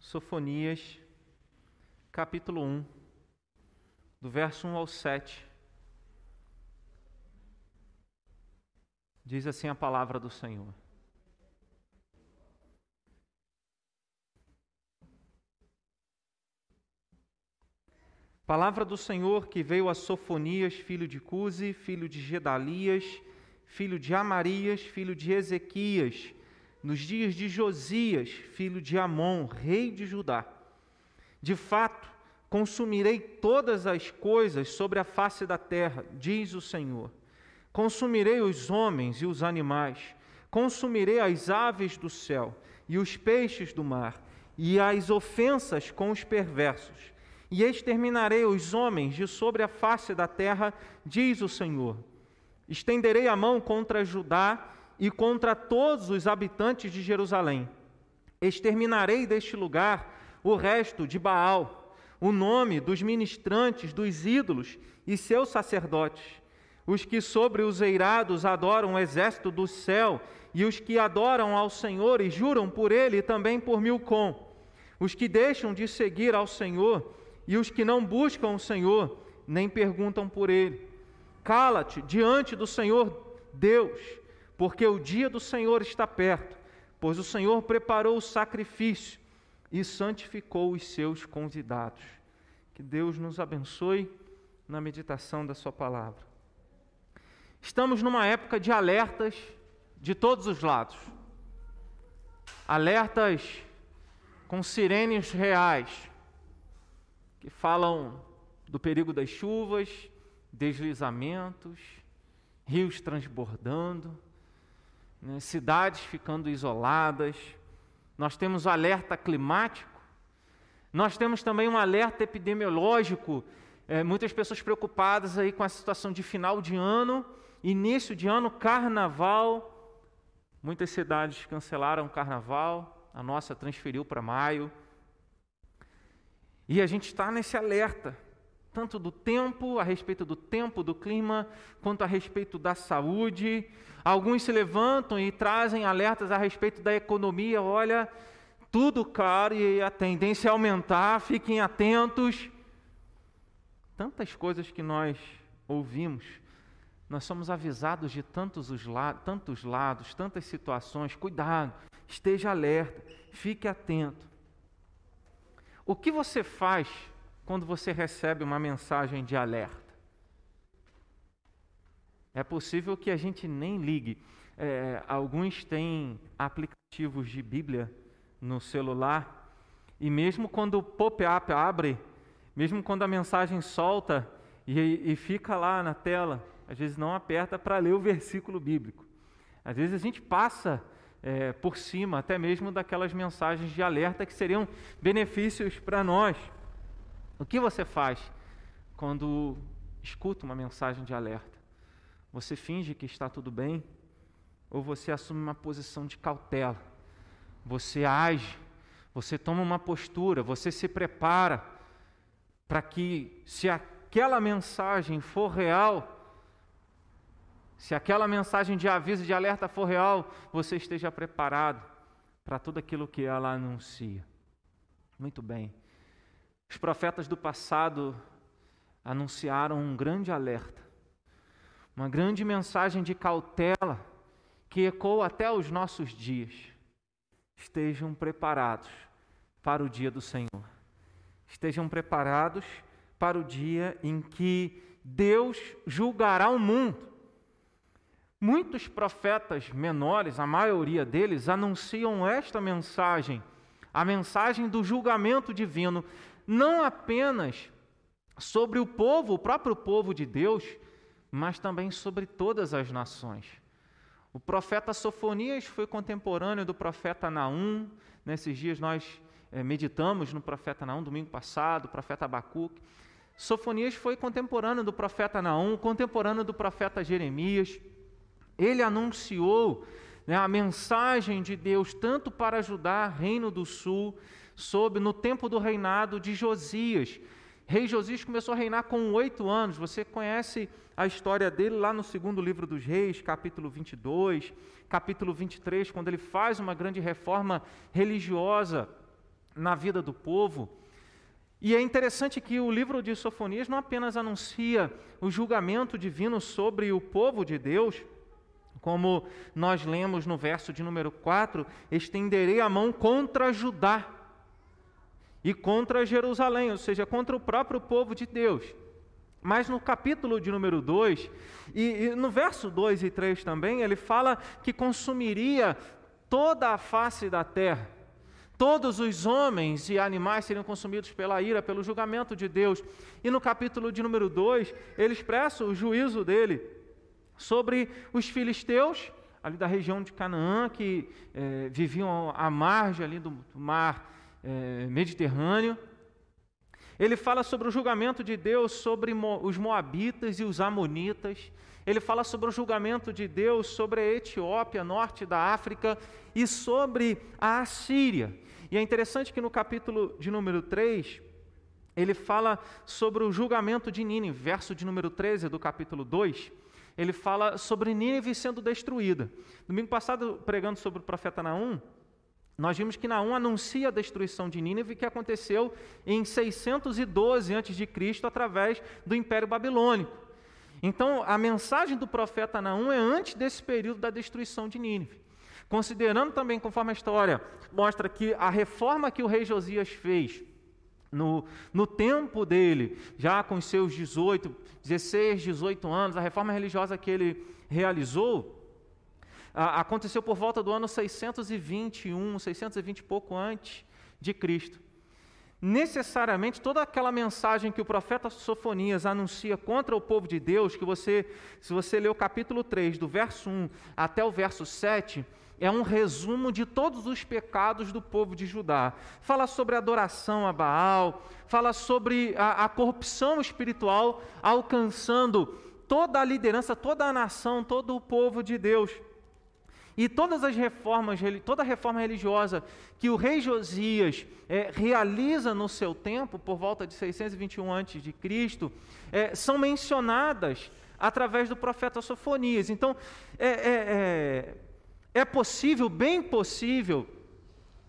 Sofonias, capítulo 1, do verso 1 ao 7. Diz assim a palavra do Senhor. Palavra do Senhor que veio a Sofonias, filho de Cuse, filho de Gedalias, filho de Amarias, filho de Ezequias, nos dias de Josias, filho de Amon, rei de Judá. De fato, consumirei todas as coisas sobre a face da terra, diz o Senhor. Consumirei os homens e os animais, consumirei as aves do céu e os peixes do mar, e as ofensas com os perversos e exterminarei os homens de sobre a face da terra, diz o Senhor. Estenderei a mão contra Judá e contra todos os habitantes de Jerusalém. Exterminarei deste lugar o resto de Baal, o nome dos ministrantes dos ídolos e seus sacerdotes, os que sobre os eirados adoram o exército do céu e os que adoram ao Senhor e juram por ele e também por Milcom, os que deixam de seguir ao Senhor e os que não buscam o Senhor nem perguntam por ele. Cala-te diante do Senhor Deus, porque o dia do Senhor está perto, pois o Senhor preparou o sacrifício e santificou os seus convidados. Que Deus nos abençoe na meditação da Sua palavra. Estamos numa época de alertas de todos os lados. Alertas com sirenes reais que falam do perigo das chuvas, deslizamentos, rios transbordando, né, cidades ficando isoladas. Nós temos o alerta climático, nós temos também um alerta epidemiológico. É, muitas pessoas preocupadas aí com a situação de final de ano, início de ano, carnaval. Muitas cidades cancelaram o carnaval, a nossa transferiu para maio. E a gente está nesse alerta, tanto do tempo, a respeito do tempo, do clima, quanto a respeito da saúde. Alguns se levantam e trazem alertas a respeito da economia. Olha, tudo caro e a tendência é aumentar, fiquem atentos. Tantas coisas que nós ouvimos, nós somos avisados de tantos, os la tantos lados, tantas situações. Cuidado, esteja alerta, fique atento. O que você faz quando você recebe uma mensagem de alerta? É possível que a gente nem ligue. É, alguns têm aplicativos de Bíblia no celular e mesmo quando o pop-up abre, mesmo quando a mensagem solta e, e fica lá na tela, às vezes não aperta para ler o versículo bíblico. Às vezes a gente passa é, por cima, até mesmo daquelas mensagens de alerta que seriam benefícios para nós. O que você faz quando escuta uma mensagem de alerta? Você finge que está tudo bem ou você assume uma posição de cautela? Você age, você toma uma postura, você se prepara para que, se aquela mensagem for real, se aquela mensagem de aviso, de alerta for real, você esteja preparado para tudo aquilo que ela anuncia. Muito bem. Os profetas do passado anunciaram um grande alerta, uma grande mensagem de cautela que ecoa até os nossos dias. Estejam preparados para o dia do Senhor. Estejam preparados para o dia em que Deus julgará o mundo Muitos profetas menores, a maioria deles, anunciam esta mensagem, a mensagem do julgamento divino, não apenas sobre o povo, o próprio povo de Deus, mas também sobre todas as nações. O profeta Sofonias foi contemporâneo do profeta Naum. Nesses dias nós é, meditamos no profeta Naum, domingo passado, o profeta Abacuque. Sofonias foi contemporâneo do profeta Naum, contemporâneo do profeta Jeremias. Ele anunciou né, a mensagem de Deus tanto para ajudar o Reino do Sul, sob no tempo do reinado de Josias. Rei Josias começou a reinar com oito anos. Você conhece a história dele lá no segundo livro dos Reis, capítulo 22, capítulo 23, quando ele faz uma grande reforma religiosa na vida do povo. E é interessante que o livro de Sofonias não apenas anuncia o julgamento divino sobre o povo de Deus, como nós lemos no verso de número 4: estenderei a mão contra Judá e contra Jerusalém, ou seja, contra o próprio povo de Deus. Mas no capítulo de número 2, e, e, no verso 2 e 3 também, ele fala que consumiria toda a face da terra. Todos os homens e animais seriam consumidos pela ira, pelo julgamento de Deus. E no capítulo de número 2, ele expressa o juízo dele sobre os filisteus, ali da região de Canaã, que é, viviam à margem ali do mar é, Mediterrâneo. Ele fala sobre o julgamento de Deus sobre os Moabitas e os Amonitas. Ele fala sobre o julgamento de Deus sobre a Etiópia, norte da África, e sobre a Assíria. E é interessante que no capítulo de número 3, ele fala sobre o julgamento de Nínive, verso de número 13 do capítulo 2. Ele fala sobre Nínive sendo destruída. Domingo passado, pregando sobre o profeta Naum, nós vimos que Naum anuncia a destruição de Nínive que aconteceu em 612 a.C., através do Império Babilônico. Então, a mensagem do profeta Naum é antes desse período da destruição de Nínive. Considerando também, conforme a história mostra que a reforma que o rei Josias fez no, no tempo dele, já com seus 18, 16, 18 anos, a reforma religiosa que ele realizou, aconteceu por volta do ano 621, 620 e pouco antes de Cristo. Necessariamente toda aquela mensagem que o profeta Sofonias anuncia contra o povo de Deus, que você, se você ler o capítulo 3, do verso 1 até o verso 7, é um resumo de todos os pecados do povo de Judá. Fala sobre adoração a Baal, fala sobre a, a corrupção espiritual alcançando toda a liderança, toda a nação, todo o povo de Deus. E todas as reformas, toda a reforma religiosa que o rei Josias é, realiza no seu tempo, por volta de 621 a.C., é, são mencionadas através do profeta Sofonias. Então, é, é, é, é possível, bem possível,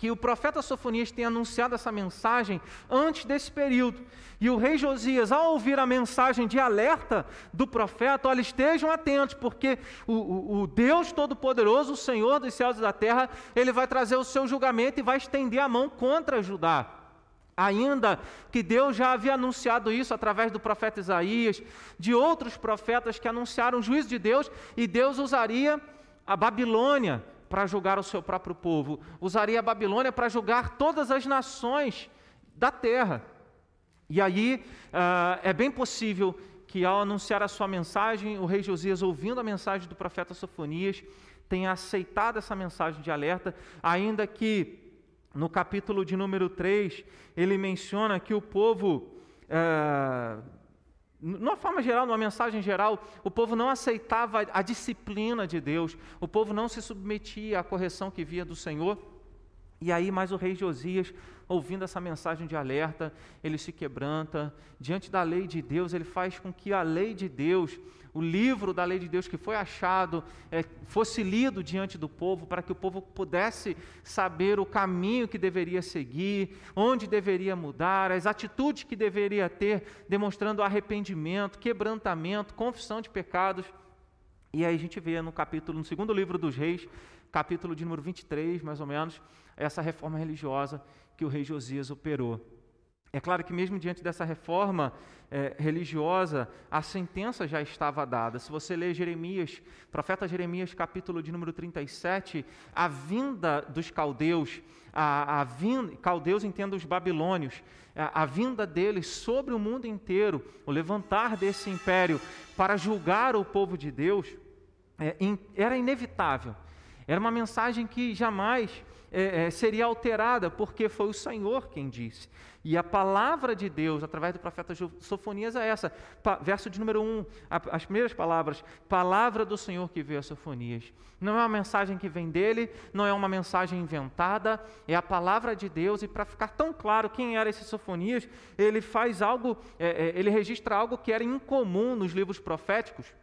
que o profeta Sofonias tenha anunciado essa mensagem antes desse período. E o rei Josias, ao ouvir a mensagem de alerta do profeta, olha, estejam atentos, porque o, o, o Deus Todo-Poderoso, o Senhor dos céus e da terra, ele vai trazer o seu julgamento e vai estender a mão contra Judá. Ainda que Deus já havia anunciado isso através do profeta Isaías, de outros profetas que anunciaram o juízo de Deus, e Deus usaria a Babilônia para julgar o seu próprio povo, usaria a Babilônia para julgar todas as nações da terra. E aí uh, é bem possível que, ao anunciar a sua mensagem, o rei Josias, ouvindo a mensagem do profeta Sofonias, tenha aceitado essa mensagem de alerta, ainda que no capítulo de número 3 ele menciona que o povo. Uh, numa forma geral, numa mensagem geral, o povo não aceitava a disciplina de Deus, o povo não se submetia à correção que via do Senhor. E aí, mais o rei Josias, ouvindo essa mensagem de alerta, ele se quebranta diante da lei de Deus, ele faz com que a lei de Deus, o livro da lei de Deus que foi achado, é, fosse lido diante do povo, para que o povo pudesse saber o caminho que deveria seguir, onde deveria mudar, as atitudes que deveria ter, demonstrando arrependimento, quebrantamento, confissão de pecados. E aí a gente vê no capítulo, no segundo livro dos reis, capítulo de número 23, mais ou menos, essa reforma religiosa que o rei Josias operou. É claro que, mesmo diante dessa reforma é, religiosa, a sentença já estava dada. Se você ler Jeremias, profeta Jeremias, capítulo de número 37, a vinda dos caldeus, a, a vinda, caldeus entendo os babilônios, a, a vinda deles sobre o mundo inteiro, o levantar desse império para julgar o povo de Deus, é, in, era inevitável. Era uma mensagem que jamais é, é, seria alterada, porque foi o Senhor quem disse. E a palavra de Deus, através do profeta Sofonias, é essa. Pa, verso de número 1, um, as primeiras palavras. Palavra do Senhor que veio a Sofonias. Não é uma mensagem que vem dele, não é uma mensagem inventada, é a palavra de Deus. E para ficar tão claro quem era esse Sofonias, ele faz algo, é, é, ele registra algo que era incomum nos livros proféticos.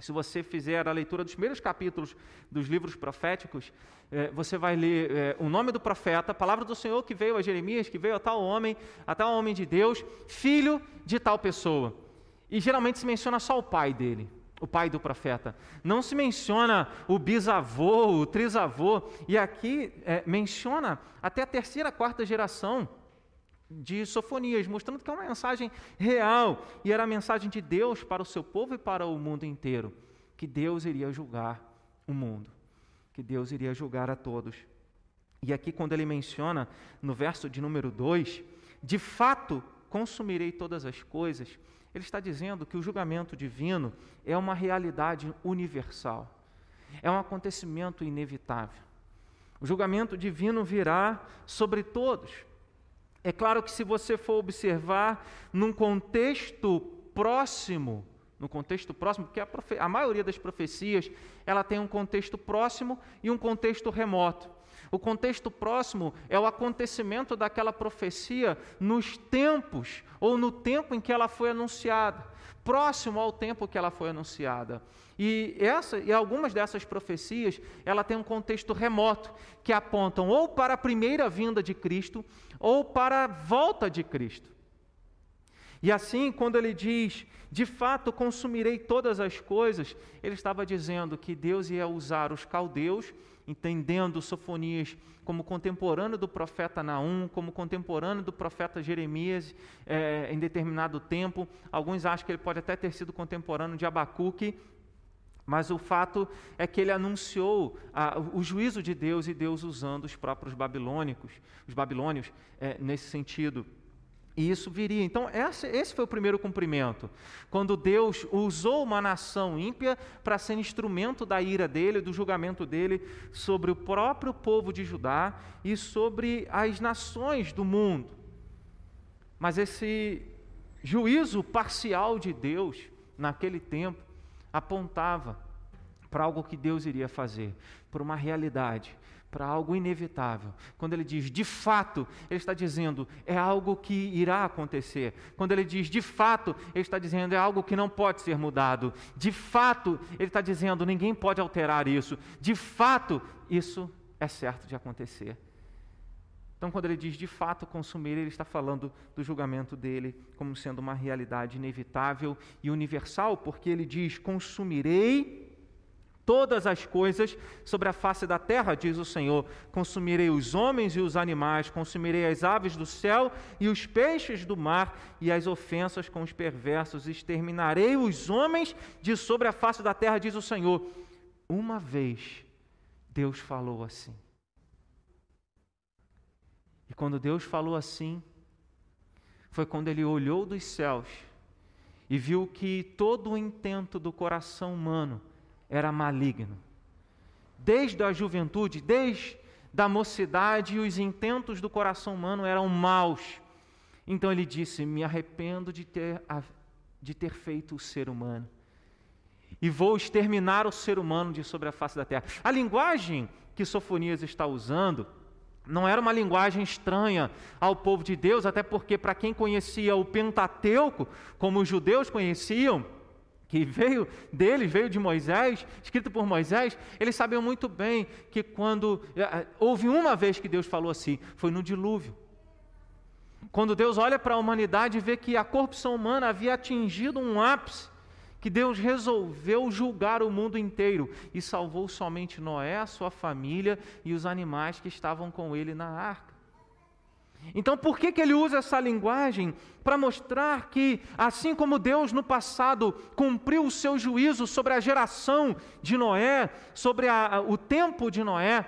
Se você fizer a leitura dos primeiros capítulos dos livros proféticos, eh, você vai ler eh, o nome do profeta, a palavra do Senhor que veio a Jeremias, que veio a tal homem, a tal homem de Deus, filho de tal pessoa. E geralmente se menciona só o pai dele, o pai do profeta. Não se menciona o bisavô, o trisavô. E aqui eh, menciona até a terceira, quarta geração de Sofonias, mostrando que é uma mensagem real e era a mensagem de Deus para o seu povo e para o mundo inteiro, que Deus iria julgar o mundo, que Deus iria julgar a todos. E aqui, quando ele menciona no verso de número 2, de fato consumirei todas as coisas, ele está dizendo que o julgamento divino é uma realidade universal, é um acontecimento inevitável. O julgamento divino virá sobre todos. É claro que se você for observar num contexto próximo, no contexto próximo, porque a, a, maioria das profecias ela tem um contexto próximo e um contexto remoto. O contexto próximo é o acontecimento daquela profecia nos tempos ou no tempo em que ela foi anunciada, próximo ao tempo que ela foi anunciada. E, essa, e algumas dessas profecias, ela tem um contexto remoto, que apontam ou para a primeira vinda de Cristo, ou para a volta de Cristo. E assim, quando ele diz, de fato consumirei todas as coisas, ele estava dizendo que Deus ia usar os caldeus, entendendo Sofonias como contemporâneo do profeta Naum, como contemporâneo do profeta Jeremias é, em determinado tempo. Alguns acham que ele pode até ter sido contemporâneo de Abacuque, mas o fato é que ele anunciou ah, o juízo de Deus e Deus usando os próprios babilônicos, os babilônios é, nesse sentido. E isso viria. Então, esse, esse, foi o primeiro cumprimento. Quando Deus usou uma nação ímpia para ser instrumento da ira dele, do julgamento dele sobre o próprio povo de Judá e sobre as nações do mundo. Mas esse juízo parcial de Deus, naquele tempo, apontava para algo que Deus iria fazer, para uma realidade, para algo inevitável. Quando ele diz de fato, ele está dizendo é algo que irá acontecer. Quando ele diz de fato, ele está dizendo é algo que não pode ser mudado. De fato, ele está dizendo ninguém pode alterar isso. De fato, isso é certo de acontecer. Então, quando ele diz de fato consumir, ele está falando do julgamento dele como sendo uma realidade inevitável e universal, porque ele diz: consumirei todas as coisas sobre a face da terra, diz o Senhor. Consumirei os homens e os animais, consumirei as aves do céu e os peixes do mar e as ofensas com os perversos. Exterminarei os homens de sobre a face da terra, diz o Senhor. Uma vez Deus falou assim. Quando Deus falou assim, foi quando ele olhou dos céus e viu que todo o intento do coração humano era maligno. Desde a juventude, desde da mocidade, os intentos do coração humano eram maus. Então ele disse: Me arrependo de ter, de ter feito o ser humano. E vou exterminar o ser humano de sobre a face da terra. A linguagem que Sofonias está usando não era uma linguagem estranha ao povo de Deus, até porque, para quem conhecia o Pentateuco, como os judeus conheciam, que veio deles, veio de Moisés, escrito por Moisés, eles sabiam muito bem que quando eh, eh, houve uma vez que Deus falou assim, foi no dilúvio. Quando Deus olha para a humanidade e vê que a corrupção humana havia atingido um ápice, que Deus resolveu julgar o mundo inteiro e salvou somente Noé, a sua família e os animais que estavam com ele na arca. Então, por que, que ele usa essa linguagem? Para mostrar que, assim como Deus no passado cumpriu o seu juízo sobre a geração de Noé, sobre a, o tempo de Noé,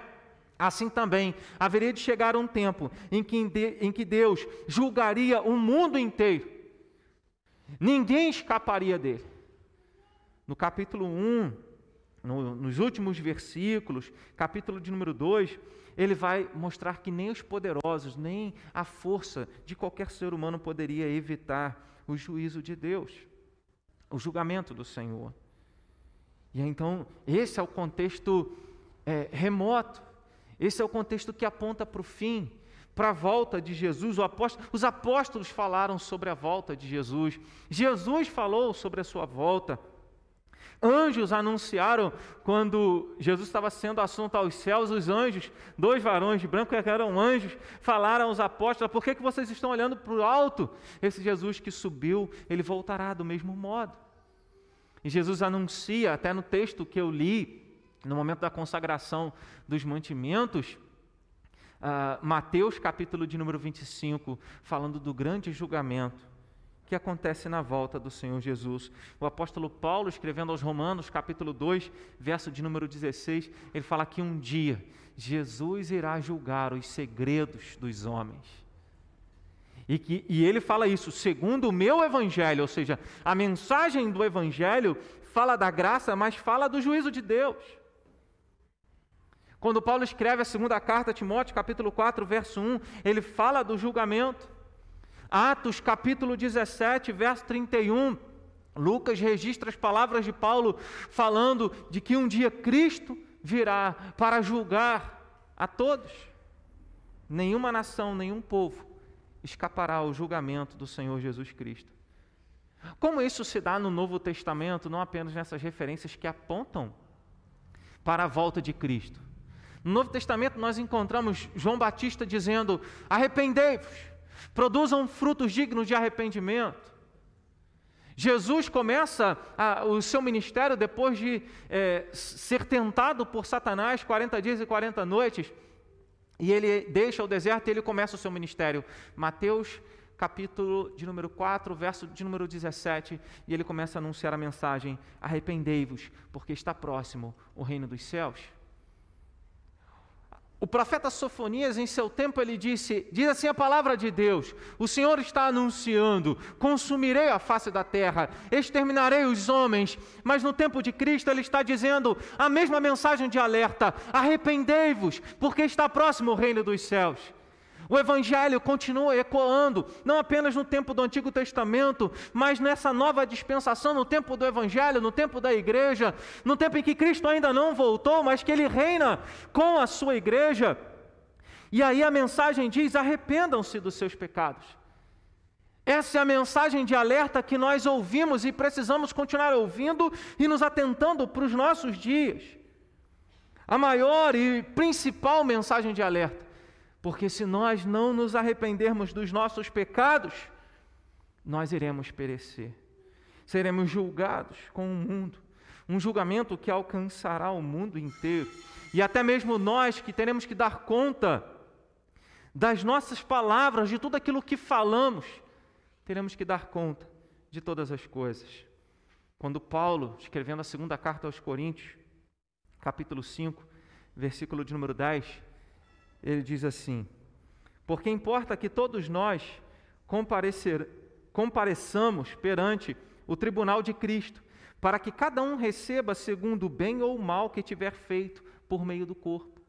assim também haveria de chegar um tempo em que, em que Deus julgaria o mundo inteiro. Ninguém escaparia dele. No capítulo 1, no, nos últimos versículos, capítulo de número 2, ele vai mostrar que nem os poderosos, nem a força de qualquer ser humano poderia evitar o juízo de Deus, o julgamento do Senhor. E então, esse é o contexto é, remoto, esse é o contexto que aponta para o fim, para a volta de Jesus. Apóstolo, os apóstolos falaram sobre a volta de Jesus, Jesus falou sobre a sua volta. Anjos anunciaram quando Jesus estava sendo assunto aos céus, os anjos, dois varões de branco que eram anjos, falaram aos apóstolos: Por que, que vocês estão olhando para o alto? Esse Jesus que subiu, ele voltará do mesmo modo. E Jesus anuncia, até no texto que eu li, no momento da consagração dos mantimentos, uh, Mateus capítulo de número 25, falando do grande julgamento que acontece na volta do Senhor Jesus. O apóstolo Paulo, escrevendo aos Romanos, capítulo 2, verso de número 16, ele fala que um dia Jesus irá julgar os segredos dos homens. E, que, e ele fala isso segundo o meu evangelho, ou seja, a mensagem do evangelho fala da graça, mas fala do juízo de Deus. Quando Paulo escreve a segunda carta a Timóteo, capítulo 4, verso 1, ele fala do julgamento. Atos capítulo 17, verso 31, Lucas registra as palavras de Paulo falando de que um dia Cristo virá para julgar a todos. Nenhuma nação, nenhum povo escapará ao julgamento do Senhor Jesus Cristo. Como isso se dá no Novo Testamento, não apenas nessas referências que apontam para a volta de Cristo. No Novo Testamento nós encontramos João Batista dizendo: arrependei-vos produzam frutos dignos de arrependimento. Jesus começa a, o seu ministério depois de é, ser tentado por Satanás 40 dias e 40 noites, e ele deixa o deserto e ele começa o seu ministério. Mateus capítulo de número 4, verso de número 17, e ele começa a anunciar a mensagem: arrependei-vos, porque está próximo o reino dos céus. O profeta Sofonias, em seu tempo, ele disse: diz assim a palavra de Deus: O Senhor está anunciando: consumirei a face da terra, exterminarei os homens. Mas no tempo de Cristo, ele está dizendo a mesma mensagem de alerta: arrependei-vos, porque está próximo o reino dos céus. O Evangelho continua ecoando, não apenas no tempo do Antigo Testamento, mas nessa nova dispensação, no tempo do Evangelho, no tempo da igreja, no tempo em que Cristo ainda não voltou, mas que ele reina com a sua igreja. E aí a mensagem diz: arrependam-se dos seus pecados. Essa é a mensagem de alerta que nós ouvimos e precisamos continuar ouvindo e nos atentando para os nossos dias. A maior e principal mensagem de alerta porque se nós não nos arrependermos dos nossos pecados, nós iremos perecer. Seremos julgados com o mundo, um julgamento que alcançará o mundo inteiro. E até mesmo nós que teremos que dar conta das nossas palavras, de tudo aquilo que falamos, teremos que dar conta de todas as coisas. Quando Paulo, escrevendo a segunda carta aos Coríntios, capítulo 5, versículo de número 10, ele diz assim: Porque importa que todos nós comparecer, compareçamos perante o tribunal de Cristo, para que cada um receba segundo o bem ou o mal que tiver feito por meio do corpo.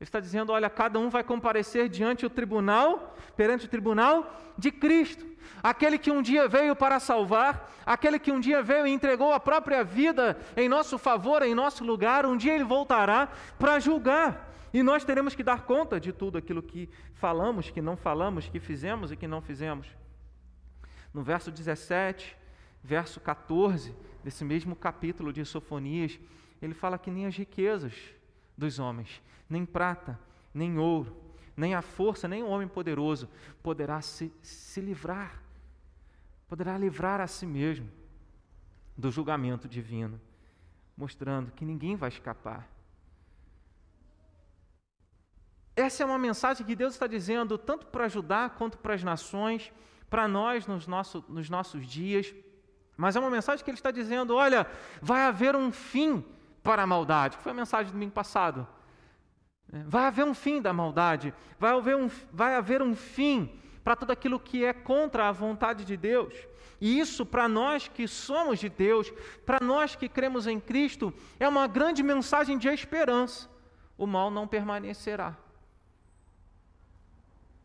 Ele está dizendo: olha, cada um vai comparecer diante do tribunal, perante o tribunal de Cristo. Aquele que um dia veio para salvar, aquele que um dia veio e entregou a própria vida em nosso favor, em nosso lugar, um dia ele voltará para julgar. E nós teremos que dar conta de tudo aquilo que falamos, que não falamos, que fizemos e que não fizemos. No verso 17, verso 14 desse mesmo capítulo de Sofonias, ele fala que nem as riquezas dos homens, nem prata, nem ouro, nem a força, nem o homem poderoso poderá se, se livrar, poderá livrar a si mesmo do julgamento divino, mostrando que ninguém vai escapar essa é uma mensagem que Deus está dizendo tanto para ajudar quanto para as nações, para nós nos, nosso, nos nossos dias. Mas é uma mensagem que Ele está dizendo: olha, vai haver um fim para a maldade, foi a mensagem do domingo passado. Vai haver um fim da maldade, vai haver um, vai haver um fim para tudo aquilo que é contra a vontade de Deus. E isso, para nós que somos de Deus, para nós que cremos em Cristo, é uma grande mensagem de esperança. O mal não permanecerá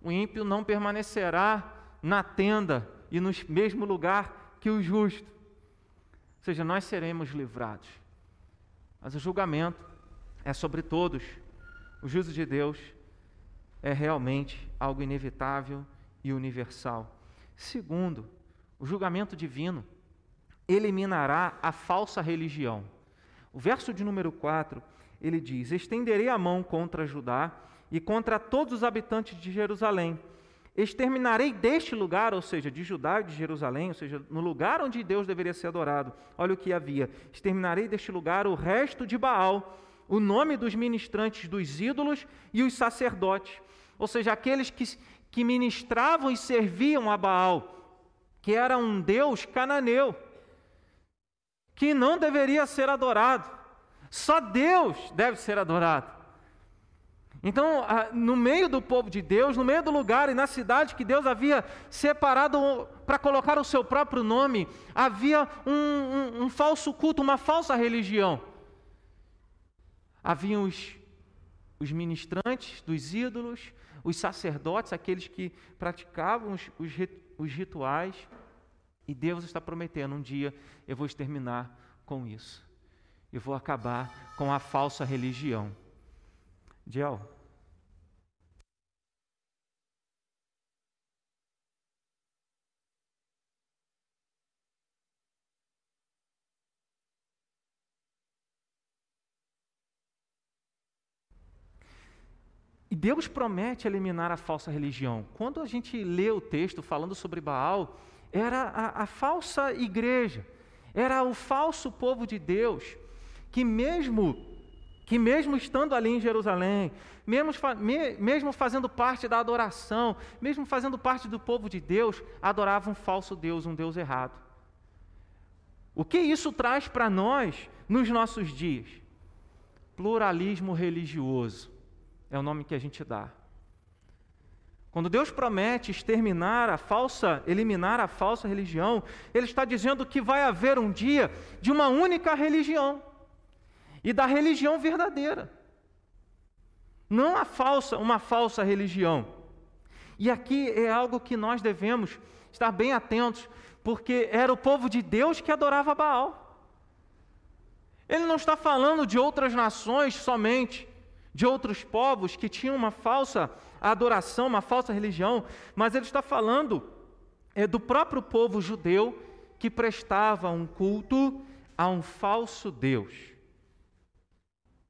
o ímpio não permanecerá na tenda e no mesmo lugar que o justo. Ou seja, nós seremos livrados. Mas o julgamento é sobre todos. O juízo de Deus é realmente algo inevitável e universal. Segundo, o julgamento divino eliminará a falsa religião. O verso de número 4, ele diz: Estenderei a mão contra Judá e contra todos os habitantes de Jerusalém. Exterminarei deste lugar, ou seja, de Judá e de Jerusalém, ou seja, no lugar onde Deus deveria ser adorado. Olha o que havia: exterminarei deste lugar o resto de Baal, o nome dos ministrantes dos ídolos e os sacerdotes, ou seja, aqueles que, que ministravam e serviam a Baal, que era um deus cananeu que não deveria ser adorado. Só Deus deve ser adorado. Então, no meio do povo de Deus, no meio do lugar e na cidade que Deus havia separado para colocar o seu próprio nome, havia um, um, um falso culto, uma falsa religião. Haviam os, os ministrantes dos ídolos, os sacerdotes, aqueles que praticavam os, os, os rituais, e Deus está prometendo: um dia eu vou exterminar com isso. Eu vou acabar com a falsa religião. Diel. E Deus promete eliminar a falsa religião. Quando a gente lê o texto falando sobre Baal, era a, a falsa igreja, era o falso povo de Deus, que mesmo que mesmo estando ali em Jerusalém, mesmo, mesmo fazendo parte da adoração, mesmo fazendo parte do povo de Deus, adorava um falso Deus, um Deus errado. O que isso traz para nós nos nossos dias? Pluralismo religioso é o nome que a gente dá. Quando Deus promete exterminar a falsa, eliminar a falsa religião, Ele está dizendo que vai haver um dia de uma única religião e da religião verdadeira, não a falsa, uma falsa religião. E aqui é algo que nós devemos estar bem atentos, porque era o povo de Deus que adorava Baal. Ele não está falando de outras nações somente, de outros povos que tinham uma falsa adoração, uma falsa religião, mas ele está falando é, do próprio povo judeu que prestava um culto a um falso Deus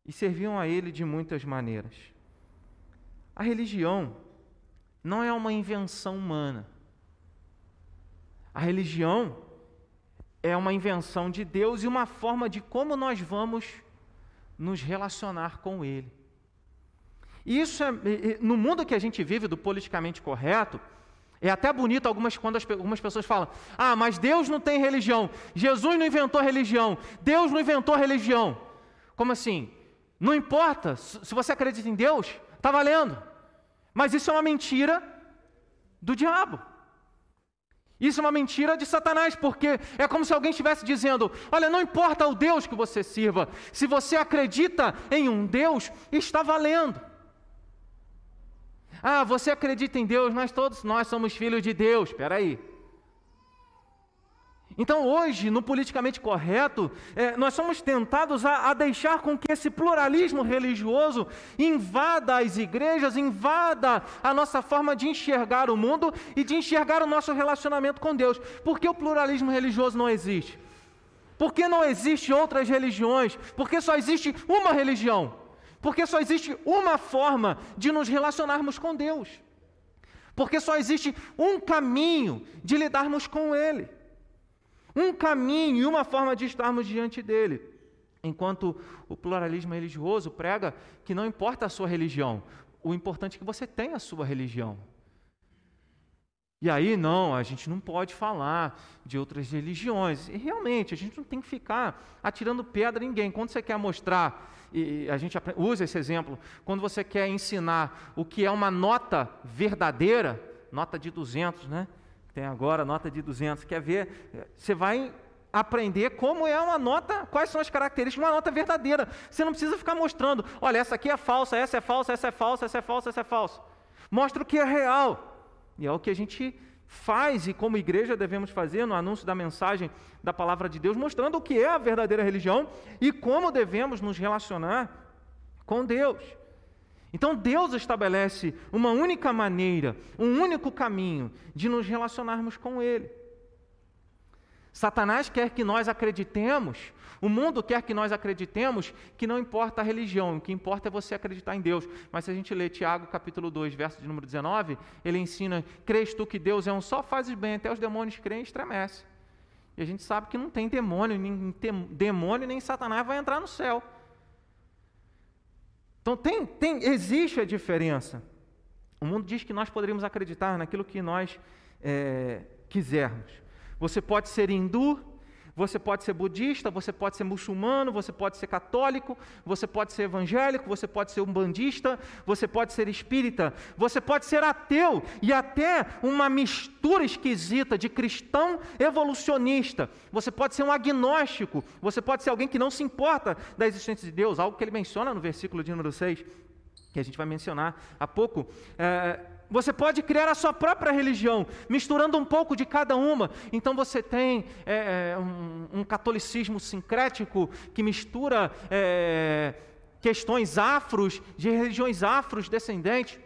e serviam a ele de muitas maneiras. A religião não é uma invenção humana. A religião é uma invenção de Deus e uma forma de como nós vamos nos relacionar com Ele. E isso é, no mundo que a gente vive do politicamente correto, é até bonito algumas, quando as, algumas pessoas falam: ah, mas Deus não tem religião, Jesus não inventou religião, Deus não inventou religião. Como assim? Não importa, se você acredita em Deus, está valendo. Mas isso é uma mentira do diabo. Isso é uma mentira de Satanás, porque é como se alguém estivesse dizendo: olha, não importa o Deus que você sirva, se você acredita em um Deus, está valendo. Ah, você acredita em Deus, nós todos nós somos filhos de Deus. Espera aí. Então, hoje, no politicamente correto, é, nós somos tentados a, a, deixar com que esse pluralismo religioso invada as igrejas, invada a nossa forma de enxergar o mundo e de enxergar o nosso relacionamento com Deus. Por que o pluralismo religioso não existe? Por que não existe outras religiões? Porque só existe uma religião. Porque só existe uma forma de nos relacionarmos com Deus. Porque só existe um caminho de lidarmos com Ele. Um caminho e uma forma de estarmos diante dele. Enquanto o pluralismo religioso prega que não importa a sua religião, o importante é que você tenha a sua religião. E aí, não, a gente não pode falar de outras religiões. E realmente, a gente não tem que ficar atirando pedra em ninguém. Quando você quer mostrar, e a gente usa esse exemplo, quando você quer ensinar o que é uma nota verdadeira, nota de 200, né? Tem agora nota de 200. Quer ver? Você vai aprender como é uma nota, quais são as características de uma nota verdadeira. Você não precisa ficar mostrando, olha, essa aqui é falsa, essa é falsa, essa é falsa, essa é falsa, essa é falsa. Mostra o que é real. E é o que a gente faz e como igreja devemos fazer no anúncio da mensagem da palavra de Deus, mostrando o que é a verdadeira religião e como devemos nos relacionar com Deus. Então Deus estabelece uma única maneira, um único caminho de nos relacionarmos com Ele. Satanás quer que nós acreditemos, o mundo quer que nós acreditemos que não importa a religião, o que importa é você acreditar em Deus. Mas se a gente lê Tiago capítulo 2, verso de número 19, ele ensina: Crês tu que Deus é um só, fazes bem, até os demônios creem e estremecem. E a gente sabe que não tem demônio, nem demônio nem Satanás vai entrar no céu. Então tem, tem, existe a diferença. O mundo diz que nós poderíamos acreditar naquilo que nós é, quisermos. Você pode ser hindu, você pode ser budista, você pode ser muçulmano, você pode ser católico, você pode ser evangélico, você pode ser umbandista, você pode ser espírita, você pode ser ateu e até uma mistura esquisita de cristão evolucionista. Você pode ser um agnóstico, você pode ser alguém que não se importa da existência de Deus, algo que ele menciona no versículo de número 6, que a gente vai mencionar há pouco. É, você pode criar a sua própria religião, misturando um pouco de cada uma. Então você tem é, é um, um, catolicismo sincrético que mistura é, questões afros, de religiões afros descendentes.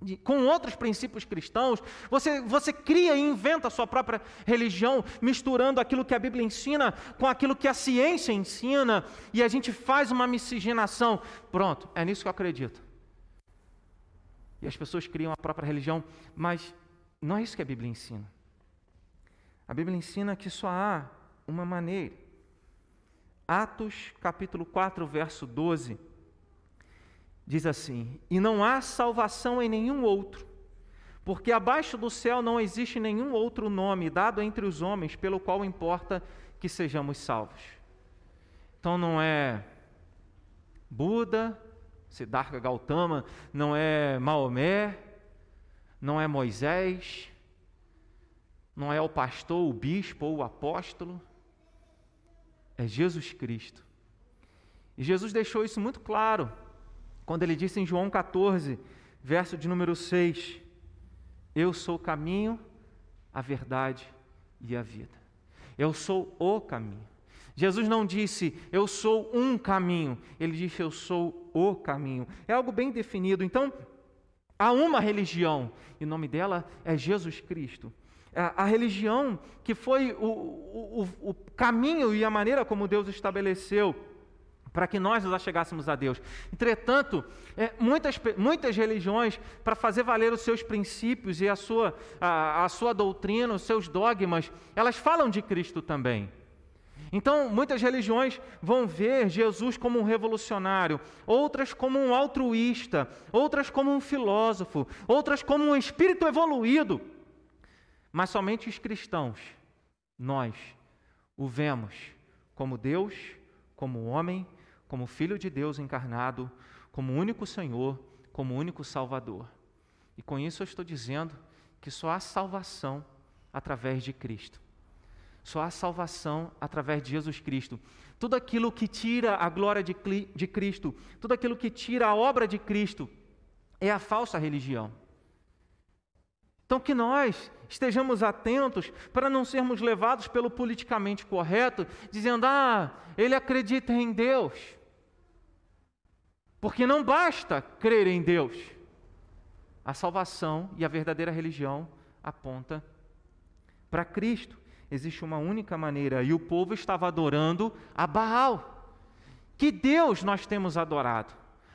De, com outros princípios cristãos, você, você cria e inventa a sua própria religião, misturando aquilo que a Bíblia ensina com aquilo que a ciência ensina, e a gente faz uma miscigenação. Pronto, é nisso que eu acredito e as pessoas criam a própria religião, mas não é isso que a Bíblia ensina. A Bíblia ensina que só há uma maneira. Atos capítulo 4, verso 12, diz assim: E não há salvação em nenhum outro, porque abaixo do céu não existe nenhum outro nome dado entre os homens pelo qual importa que sejamos salvos. Então não é Buda, Siddhartha Gautama não é Maomé, não é Moisés, não é o pastor, o bispo ou o apóstolo, é Jesus Cristo. E Jesus deixou isso muito claro quando ele disse em João 14, verso de número 6: Eu sou o caminho, a verdade e a vida. Eu sou o caminho. Jesus não disse, eu sou um caminho, ele disse, eu sou o caminho. É algo bem definido. Então, há uma religião, e o nome dela é Jesus Cristo. A, religião que foi o, o, o caminho e a maneira como Deus estabeleceu para que nós nos achegássemos a Deus. Entretanto, é, muitas, muitas religiões, para fazer valer os seus princípios e a sua, a, a sua doutrina, os seus dogmas, elas falam de Cristo também. Então, muitas religiões vão ver Jesus como um revolucionário, outras como um altruísta, outras como um filósofo, outras como um espírito evoluído. Mas somente os cristãos, nós, o vemos como Deus, como homem, como Filho de Deus encarnado, como único Senhor, como único Salvador. E com isso eu estou dizendo que só há salvação através de Cristo. Só há salvação através de Jesus Cristo. Tudo aquilo que tira a glória de, de Cristo, tudo aquilo que tira a obra de Cristo, é a falsa religião. Então, que nós estejamos atentos para não sermos levados pelo politicamente correto, dizendo, ah, ele acredita em Deus. Porque não basta crer em Deus. A salvação e a verdadeira religião aponta para Cristo existe uma única maneira, e o povo estava adorando a Baal. Que Deus nós temos adorado?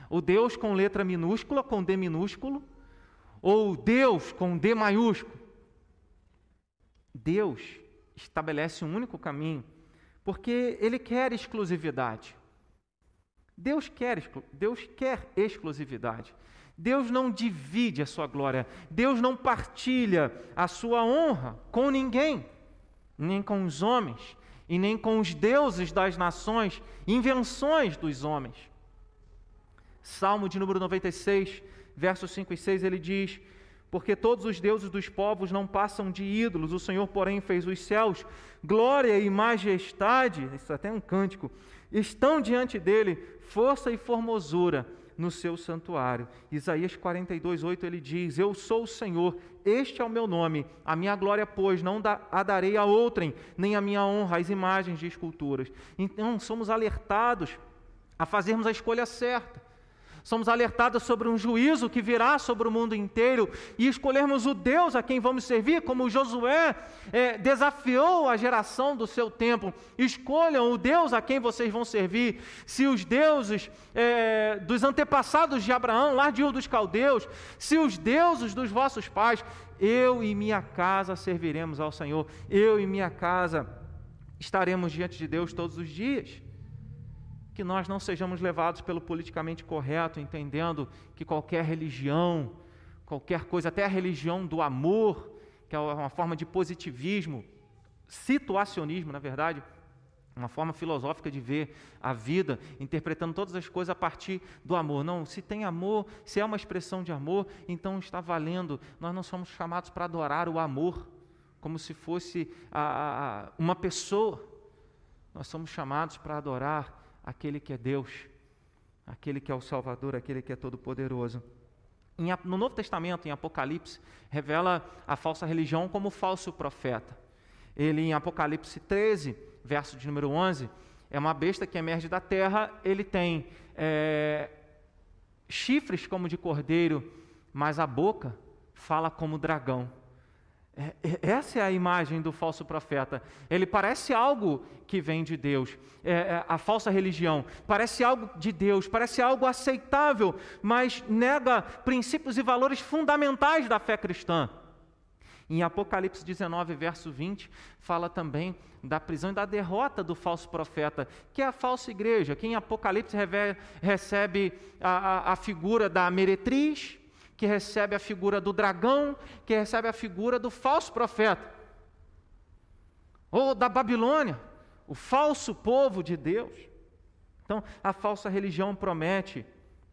O Deus com letra minúscula, com D minúsculo, ou Deus com D maiúsculo? Deus estabelece um único caminho, porque Ele quer exclusividade. Deus quer, Deus quer exclusividade. Deus não divide a sua glória, Deus não partilha a sua honra com ninguém nem com os homens, e nem com os deuses das nações, invenções dos homens. Salmo de número 96, versos 5 e 6, ele diz: Porque todos os deuses dos povos não passam de ídolos, o Senhor, porém, fez os céus, glória e majestade, isso é até um cântico, estão diante dele, força e formosura no seu santuário. Isaías 42, 8 ele diz: Eu sou o Senhor, este é o meu nome, a minha glória, pois, não a darei a outrem, nem a minha honra às imagens de esculturas. Então, somos alertados a fazermos a escolha certa. Somos alertados sobre um juízo que virá sobre o mundo inteiro e escolhermos o Deus a quem vamos servir, como Josué é, desafiou a geração do seu tempo. Escolham o Deus a quem vocês vão servir. Se os deuses é, dos antepassados de Abraão, lá de Ur dos Caldeus, se os deuses dos vossos pais, eu e minha casa serviremos ao Senhor, eu e minha casa estaremos diante de Deus todos os dias que nós não sejamos levados pelo politicamente correto, entendendo que qualquer religião, qualquer coisa, até a religião do amor, que é uma forma de positivismo, situacionismo, na verdade, uma forma filosófica de ver a vida, interpretando todas as coisas a partir do amor. Não, se tem amor, se é uma expressão de amor, então está valendo. Nós não somos chamados para adorar o amor, como se fosse a, a, uma pessoa. Nós somos chamados para adorar aquele que é Deus, aquele que é o Salvador, aquele que é todo-poderoso. No Novo Testamento, em Apocalipse, revela a falsa religião como falso profeta. Ele, em Apocalipse 13, verso de número 11, é uma besta que emerge da terra, ele tem é, chifres como de cordeiro, mas a boca fala como dragão. É, é, essa é a imagem do falso profeta. Ele parece algo que vem de Deus. É, é, a falsa religião parece algo de Deus, parece algo aceitável, mas nega princípios e valores fundamentais da fé cristã. Em Apocalipse 19, verso 20, fala também da prisão e da derrota do falso profeta, que é a falsa igreja, que em Apocalipse recebe a, a, a figura da meretriz, que recebe a figura do dragão, que recebe a figura do falso profeta, ou da Babilônia, o falso povo de Deus. Então, a falsa religião promete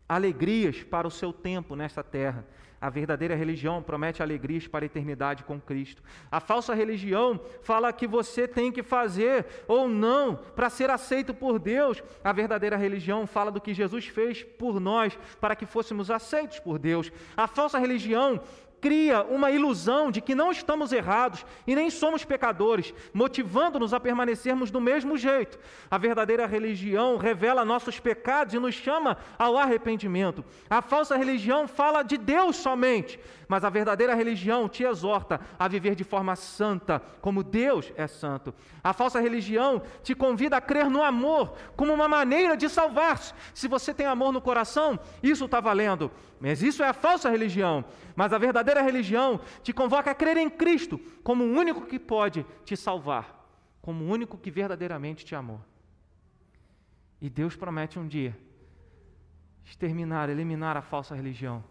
alegrias para o seu tempo nesta terra, a verdadeira religião promete alegrias para a eternidade com Cristo. A falsa religião fala que você tem que fazer ou não para ser aceito por Deus. A verdadeira religião fala do que Jesus fez por nós para que fôssemos aceitos por Deus. A falsa religião cria uma ilusão de que não estamos errados e nem somos pecadores, motivando-nos a permanecermos do mesmo jeito. A verdadeira religião revela nossos pecados e nos chama ao arrependimento. A falsa religião fala de Deus somente, mas a verdadeira religião te exorta a viver de forma santa, como Deus é santo. A falsa religião te convida a crer no amor como uma maneira de salvar-se. Se você tem amor no coração, isso está valendo. Mas isso é a falsa religião. Mas a verdadeira religião te convoca a crer em Cristo como o único que pode te salvar, como o único que verdadeiramente te amou. E Deus promete um dia exterminar, eliminar a falsa religião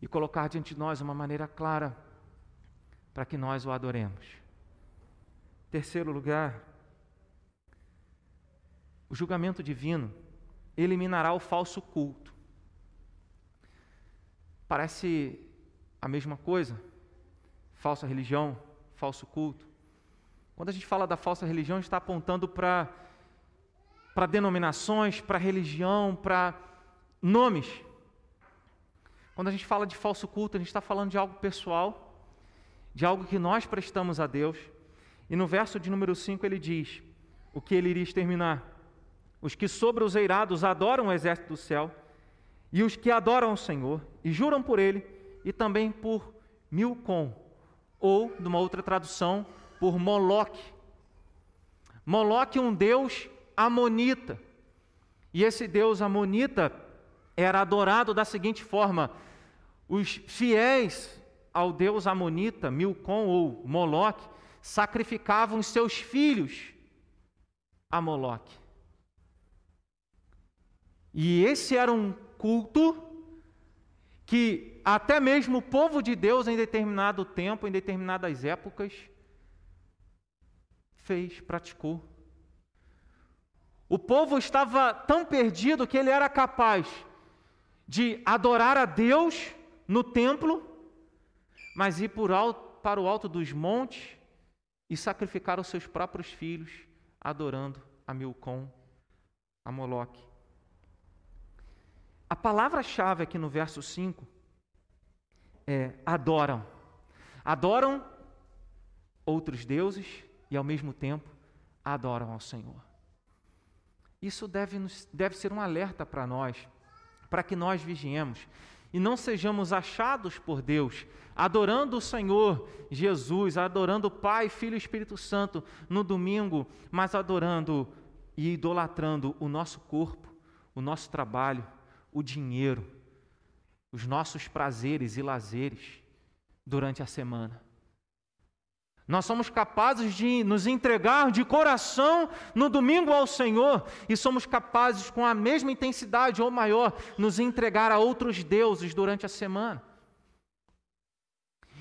e colocar diante de nós uma maneira clara para que nós o adoremos. Terceiro lugar, o julgamento divino eliminará o falso culto. Parece a mesma coisa? Falsa religião, falso culto. Quando a gente fala da falsa religião, a gente está apontando para para denominações, para religião, para nomes. Quando a gente fala de falso culto, a gente está falando de algo pessoal, de algo que nós prestamos a Deus. E no verso de número 5 ele diz o que ele iria exterminar: os que sobre os eirados adoram o exército do céu e os que adoram o Senhor e juram por ele, e também por Milcom, ou, numa outra tradução, por Moloque. Moloque, um deus amonita. E esse deus amonita era adorado da seguinte forma: os fiéis ao deus amonita, Milcom ou Moloque, sacrificavam seus filhos a Moloque. E esse era um culto que até mesmo o povo de Deus, em determinado tempo, em determinadas épocas, fez, praticou. O povo estava tão perdido que ele era capaz de adorar a Deus no templo, mas ir alto, para o alto dos montes e sacrificar os seus próprios filhos, adorando a Milcom, a Moloque. A palavra-chave aqui no verso 5 é adoram. Adoram outros deuses e ao mesmo tempo adoram ao Senhor. Isso deve, deve ser um alerta para nós, para que nós vigiemos e não sejamos achados por Deus adorando o Senhor Jesus, adorando o Pai, Filho e Espírito Santo no domingo, mas adorando e idolatrando o nosso corpo, o nosso trabalho, o dinheiro, os nossos prazeres e lazeres durante a semana. Nós somos capazes de nos entregar de coração no domingo ao Senhor e somos capazes, com a mesma intensidade ou maior, nos entregar a outros deuses durante a semana.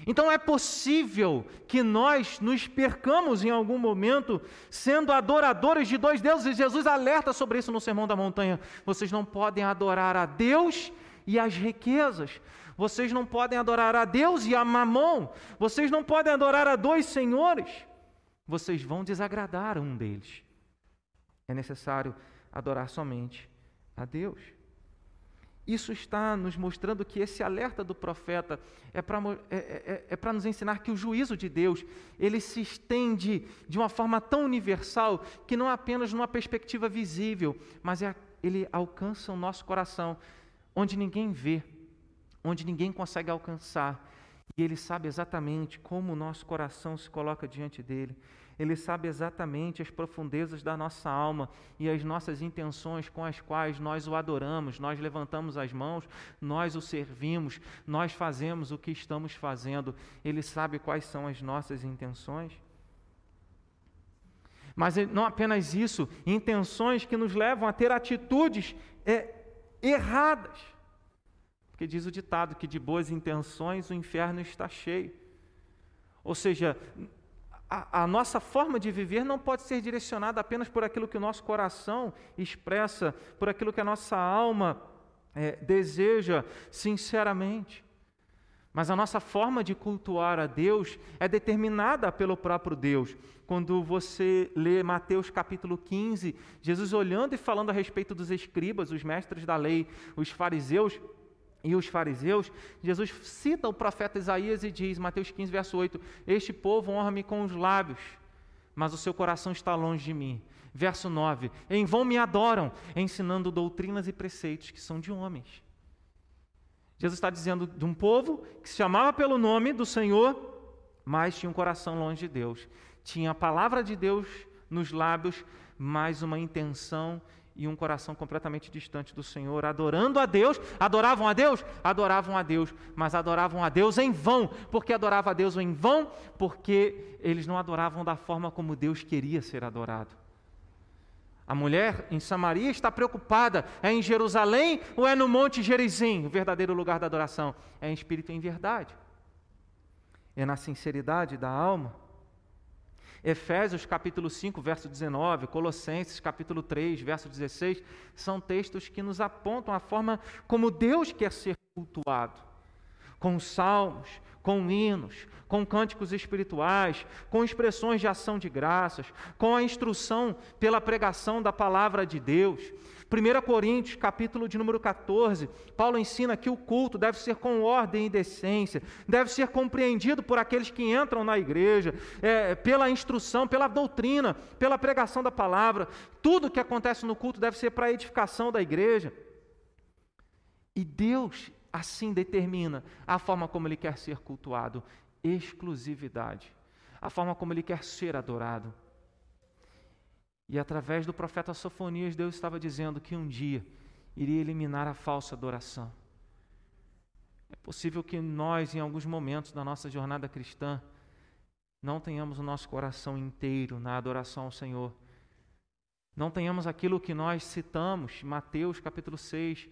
Então é possível que nós nos percamos em algum momento sendo adoradores de dois deuses, Jesus alerta sobre isso no Sermão da Montanha. Vocês não podem adorar a Deus e as riquezas, vocês não podem adorar a Deus e a Mamon. Vocês não podem adorar a dois senhores. Vocês vão desagradar um deles. É necessário adorar somente a Deus. Isso está nos mostrando que esse alerta do profeta é para é, é, é, é nos ensinar que o juízo de Deus ele se estende de uma forma tão universal que não apenas numa perspectiva visível, mas é, ele alcança o nosso coração, onde ninguém vê, onde ninguém consegue alcançar. E Ele sabe exatamente como o nosso coração se coloca diante dele. Ele sabe exatamente as profundezas da nossa alma e as nossas intenções com as quais nós o adoramos, nós levantamos as mãos, nós o servimos, nós fazemos o que estamos fazendo. Ele sabe quais são as nossas intenções. Mas não apenas isso, intenções que nos levam a ter atitudes é, erradas. Porque diz o ditado que de boas intenções o inferno está cheio. Ou seja, a, a, nossa forma de viver não pode ser direcionada apenas por aquilo que o nosso coração expressa, por aquilo que a nossa alma é, deseja sinceramente. Mas a nossa forma de cultuar a Deus é determinada pelo próprio Deus. Quando você lê Mateus capítulo 15, Jesus olhando e falando a respeito dos escribas, os mestres da lei, os fariseus, e os fariseus, Jesus cita o profeta Isaías e diz, Mateus 15, verso 8: Este povo honra-me com os lábios, mas o seu coração está longe de mim. Verso 9: Em vão me adoram, ensinando doutrinas e preceitos que são de homens. Jesus está dizendo de um povo que se chamava pelo nome do Senhor, mas tinha um coração longe de Deus. Tinha a palavra de Deus nos lábios, mas uma intenção e um coração completamente distante do Senhor, adorando a Deus. Adoravam a Deus? Adoravam a Deus, mas adoravam a Deus em vão. Porque adoravam a Deus em vão? Porque eles não adoravam da forma como Deus queria ser adorado. A mulher em Samaria está preocupada: é em Jerusalém ou é no Monte Gerizim, o verdadeiro lugar da adoração? É em espírito e em verdade. É na sinceridade da alma. Efésios capítulo 5, verso 19, Colossenses capítulo 3, verso 16, são textos que nos apontam a forma como Deus quer ser cultuado. Com salmos, com hinos, com cânticos espirituais, com expressões de ação de graças, com a instrução pela pregação da palavra de Deus. 1 Coríntios, capítulo de número 14, Paulo ensina que o culto deve ser com ordem e decência, deve ser compreendido por aqueles que entram na igreja, é, pela instrução, pela doutrina, pela pregação da palavra. Tudo que acontece no culto deve ser para a edificação da igreja. E Deus assim determina a forma como Ele quer ser cultuado exclusividade, a forma como Ele quer ser adorado. E através do profeta Sofonias, Deus estava dizendo que um dia iria eliminar a falsa adoração. É possível que nós, em alguns momentos da nossa jornada cristã, não tenhamos o nosso coração inteiro na adoração ao Senhor. Não tenhamos aquilo que nós citamos, Mateus capítulo 6,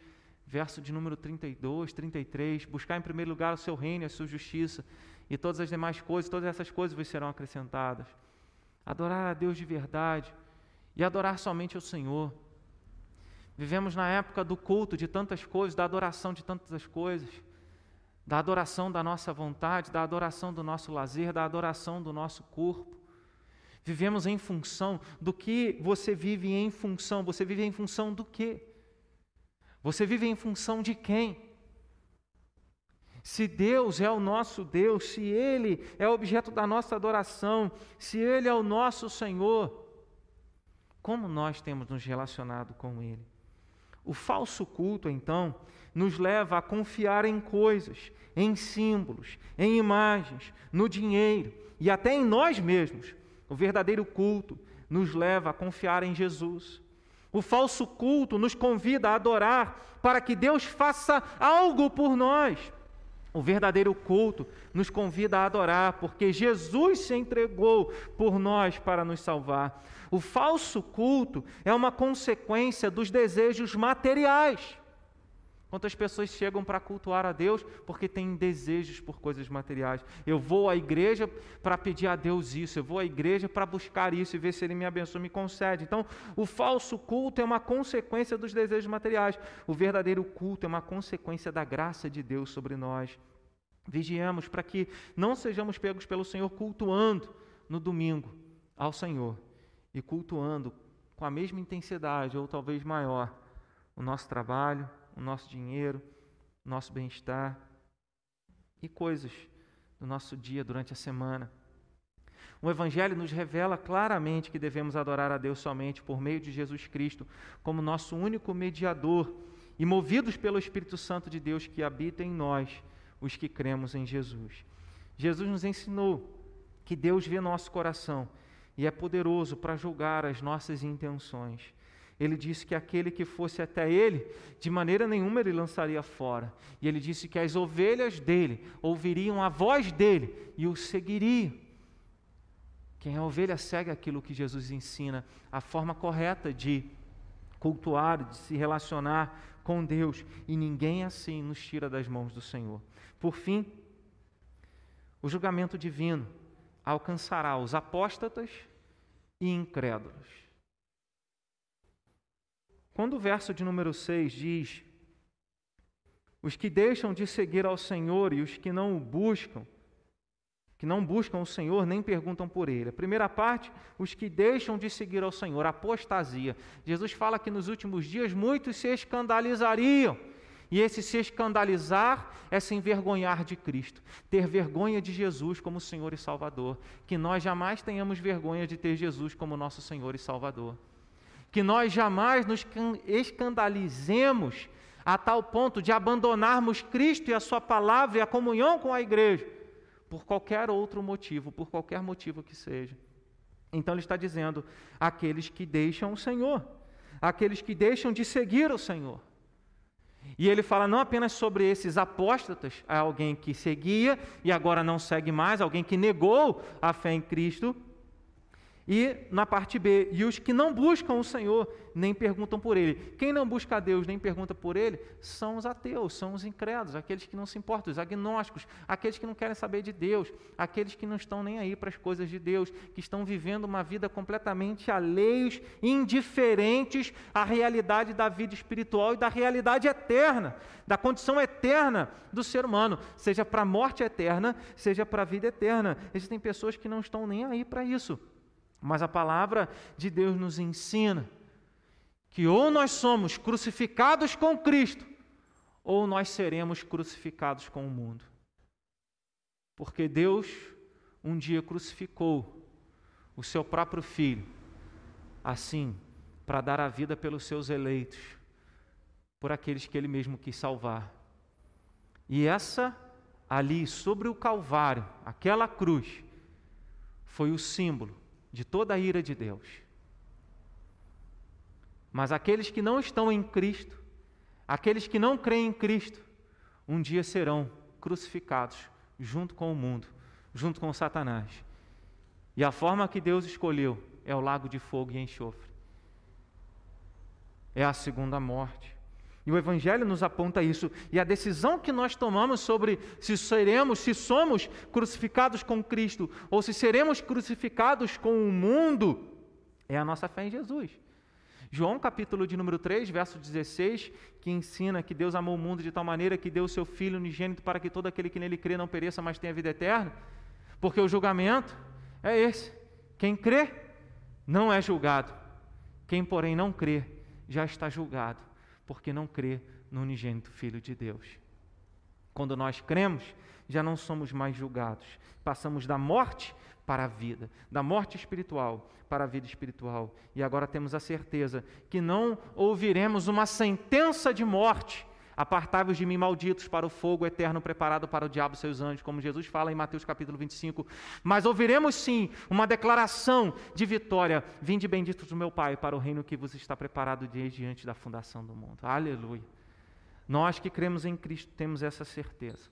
verso de número 32, 33, buscar em primeiro lugar o seu reino e a sua justiça, e todas as demais coisas, todas essas coisas vos serão acrescentadas. Adorar a Deus de verdade, e adorar somente o Senhor. Vivemos na época do culto de tantas coisas, da adoração de tantas coisas, da adoração da nossa vontade, da adoração do nosso lazer, da adoração do nosso corpo. Vivemos em função do que você vive em função. Você vive em função do quê? Você vive em função de quem? Se Deus é o nosso Deus, se Ele é objeto da nossa adoração, se Ele é o nosso Senhor, como nós temos nos relacionado com Ele? O falso culto, então, nos leva a confiar em coisas, em símbolos, em imagens, no dinheiro e até em nós mesmos. O verdadeiro culto nos leva a confiar em Jesus. O falso culto nos convida a adorar para que Deus faça algo por nós. O verdadeiro culto nos convida a adorar, porque Jesus se entregou por nós para nos salvar. O falso culto é uma consequência dos desejos materiais. Quantas pessoas chegam para cultuar a Deus porque têm desejos por coisas materiais? Eu vou à igreja para pedir a Deus isso, eu vou à igreja para buscar isso e ver se Ele me abençoa, me concede. Então, o falso culto é uma consequência dos desejos materiais. O verdadeiro culto é uma consequência da graça de Deus sobre nós. Vigiemos para que não sejamos pegos pelo Senhor cultuando no domingo ao Senhor e cultuando com a mesma intensidade ou talvez maior o nosso trabalho o nosso dinheiro, o nosso bem-estar e coisas do nosso dia durante a semana. O Evangelho nos revela claramente que devemos adorar a Deus somente por meio de Jesus Cristo, como nosso único mediador, e movidos pelo Espírito Santo de Deus que habita em nós, os que cremos em Jesus. Jesus nos ensinou que Deus vê nosso coração e é poderoso para julgar as nossas intenções ele disse que aquele que fosse até ele, de maneira nenhuma ele lançaria fora. E ele disse que as ovelhas dele ouviriam a voz dele e o seguiriam. Quem é ovelha segue aquilo que Jesus ensina, a forma correta de cultuar, de se relacionar com Deus, e ninguém assim nos tira das mãos do Senhor. Por fim, o julgamento divino alcançará os apóstatas e incrédulos. Quando o verso de número 6 diz: Os que deixam de seguir ao Senhor e os que não o buscam, que não buscam o Senhor nem perguntam por ele. A primeira parte, os que deixam de seguir ao Senhor, apostasia. Jesus fala que nos últimos dias muitos se escandalizariam. E esse se escandalizar é se envergonhar de Cristo, ter vergonha de Jesus como Senhor e Salvador. Que nós jamais tenhamos vergonha de ter Jesus como nosso Senhor e Salvador que nós jamais nos escandalizemos a tal ponto de abandonarmos Cristo e a Sua palavra e a comunhão com a igreja, por qualquer outro motivo, por qualquer motivo que seja. Então ele está dizendo: aqueles que deixam o Senhor, aqueles que deixam de seguir o Senhor. E ele fala não apenas sobre esses apóstatas, alguém que seguia e agora não segue mais, alguém que negou a fé em Cristo, e na parte B, e os que não buscam o Senhor nem perguntam por Ele. Quem não busca a Deus nem pergunta por Ele são os ateus, são os incrédulos, aqueles que não se importam, os agnósticos, aqueles que não querem saber de Deus, aqueles que não estão nem aí para as coisas de Deus, que estão vivendo uma vida completamente alheios, indiferentes à realidade da vida espiritual e da realidade eterna, da condição eterna do ser humano, seja para a morte eterna, seja para a vida eterna. Existem pessoas que não estão nem aí para isso. Mas a palavra de Deus nos ensina que ou nós somos crucificados com Cristo, ou nós seremos crucificados com o mundo. Porque Deus um dia crucificou o seu próprio filho, assim, para dar a vida pelos seus eleitos, por aqueles que ele mesmo quis salvar. E essa ali sobre o Calvário, aquela cruz, foi o símbolo de toda a ira de Deus. Mas aqueles que não estão em Cristo, aqueles que não creem em Cristo, um dia serão crucificados junto com o mundo, junto com Satanás. E a forma que Deus escolheu é o lago de fogo e enxofre. É a segunda morte. E o Evangelho nos aponta isso. E a decisão que nós tomamos sobre se seremos, se somos crucificados com Cristo ou se seremos crucificados com o mundo, é a nossa fé em Jesus. João, capítulo de número 3, verso 16, que ensina que Deus amou o mundo de tal maneira que deu o seu Filho unigênito para que todo aquele que nele crê não pereça, mas tenha vida eterna. Porque o julgamento é esse: quem crê não é julgado, quem, porém, não crê já está julgado porque não crê no unigênito Filho de Deus. Quando nós cremos, já não somos mais julgados. Passamos da morte para a vida, da morte espiritual para a vida espiritual. E agora temos a certeza que não ouviremos uma sentença de morte. Apartai-vos de mim, malditos, para o fogo eterno preparado para o diabo e seus anjos, como Jesus fala em Mateus capítulo 25. Mas ouviremos sim uma declaração de vitória: Vinde benditos do meu Pai para o reino que vos está preparado desde antes da fundação do mundo. Aleluia. Nós que cremos em Cristo temos essa certeza.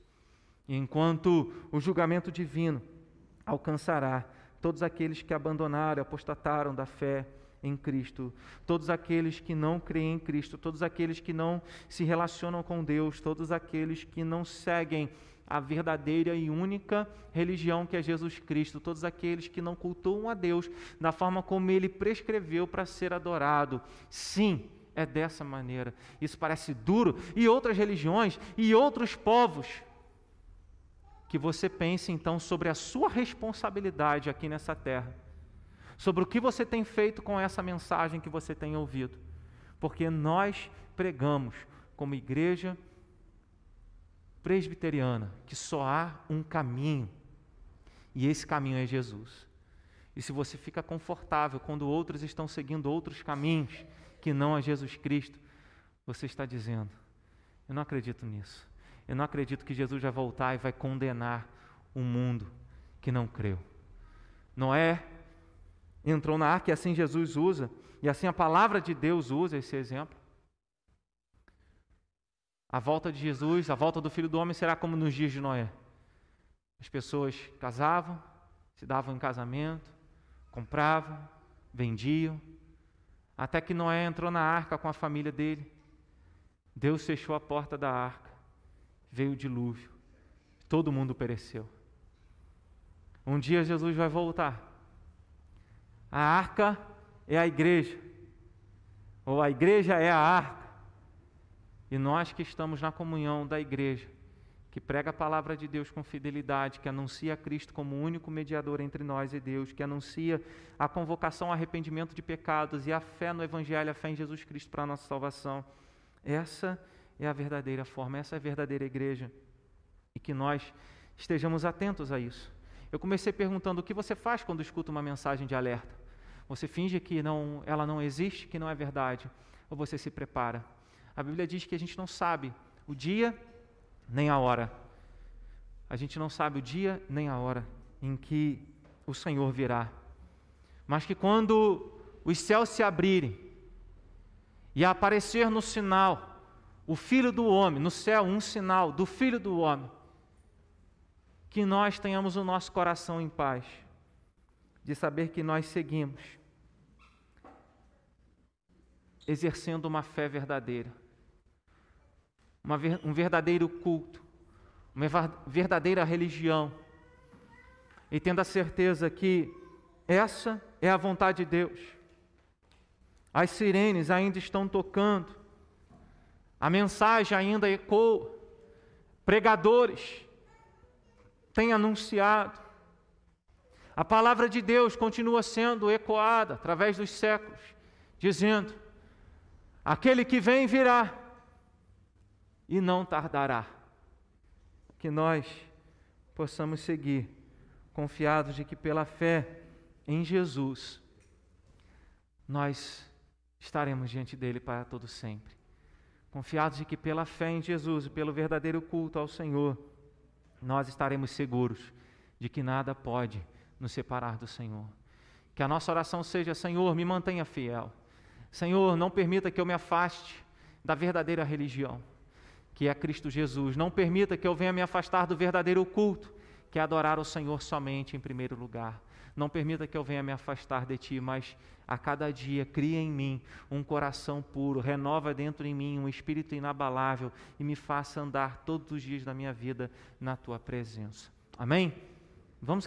Enquanto o julgamento divino alcançará todos aqueles que abandonaram, apostataram da fé em Cristo, todos aqueles que não creem em Cristo, todos aqueles que não se relacionam com Deus, todos aqueles que não seguem a verdadeira e única religião que é Jesus Cristo, todos aqueles que não cultuam a Deus da forma como ele prescreveu para ser adorado. Sim, é dessa maneira. Isso parece duro. E outras religiões e outros povos que você pense então sobre a sua responsabilidade aqui nessa terra, sobre o que você tem feito com essa mensagem que você tem ouvido, porque nós pregamos como igreja presbiteriana que só há um caminho, e esse caminho é Jesus. E se você fica confortável quando outros estão seguindo outros caminhos que não é Jesus Cristo, você está dizendo: Eu não acredito nisso. Eu não acredito que Jesus vai voltar e vai condenar o mundo que não creu. Noé entrou na arca e assim Jesus usa, e assim a palavra de Deus usa esse exemplo. A volta de Jesus, a volta do Filho do Homem será como nos dias de Noé. As pessoas casavam, se davam em casamento, compravam, vendiam, até que Noé entrou na arca com a família dele. Deus fechou a porta da arca veio o dilúvio, todo mundo pereceu. Um dia Jesus vai voltar. A arca é a igreja, ou a igreja é a arca. E nós que estamos na comunhão da igreja, que prega a palavra de Deus com fidelidade, que anuncia Cristo como o único mediador entre nós e Deus, que anuncia a convocação ao arrependimento de pecados e a fé no Evangelho, a fé em Jesus Cristo para a nossa salvação. Essa é a verdadeira forma, essa é a verdadeira igreja. E que nós estejamos atentos a isso. Eu comecei perguntando o que você faz quando escuta uma mensagem de alerta. Você finge que não, ela não existe, que não é verdade, ou você se prepara? A Bíblia diz que a gente não sabe o dia nem a hora. A gente não sabe o dia nem a hora em que o Senhor virá. Mas que quando os céus se abrirem e aparecer no sinal o Filho do Homem, no céu, um sinal do Filho do Homem, que nós tenhamos o nosso coração em paz, de saber que nós seguimos, exercendo uma fé verdadeira, uma, um verdadeiro culto, uma verdadeira religião, e tendo a certeza que essa é a vontade de Deus. As sirenes ainda estão tocando, a mensagem ainda ecoa. Pregadores têm anunciado. A palavra de Deus continua sendo ecoada através dos séculos, dizendo: aquele que vem virá e não tardará. Que nós possamos seguir confiados de que pela fé em Jesus nós estaremos diante dele para todo sempre confiados de que pela fé em Jesus e pelo verdadeiro culto ao Senhor, nós estaremos seguros de que nada pode nos separar do Senhor. Que a nossa oração seja: Senhor, me mantenha fiel. Senhor, não permita que eu me afaste da verdadeira religião, que é Cristo Jesus. Não permita que eu venha me afastar do verdadeiro culto, que é adorar o Senhor somente em primeiro lugar. Não permita que eu venha me afastar de Ti, mas a cada dia cria em mim um coração puro, renova dentro em mim um espírito inabalável e me faça andar todos os dias da minha vida na Tua presença. Amém? Vamos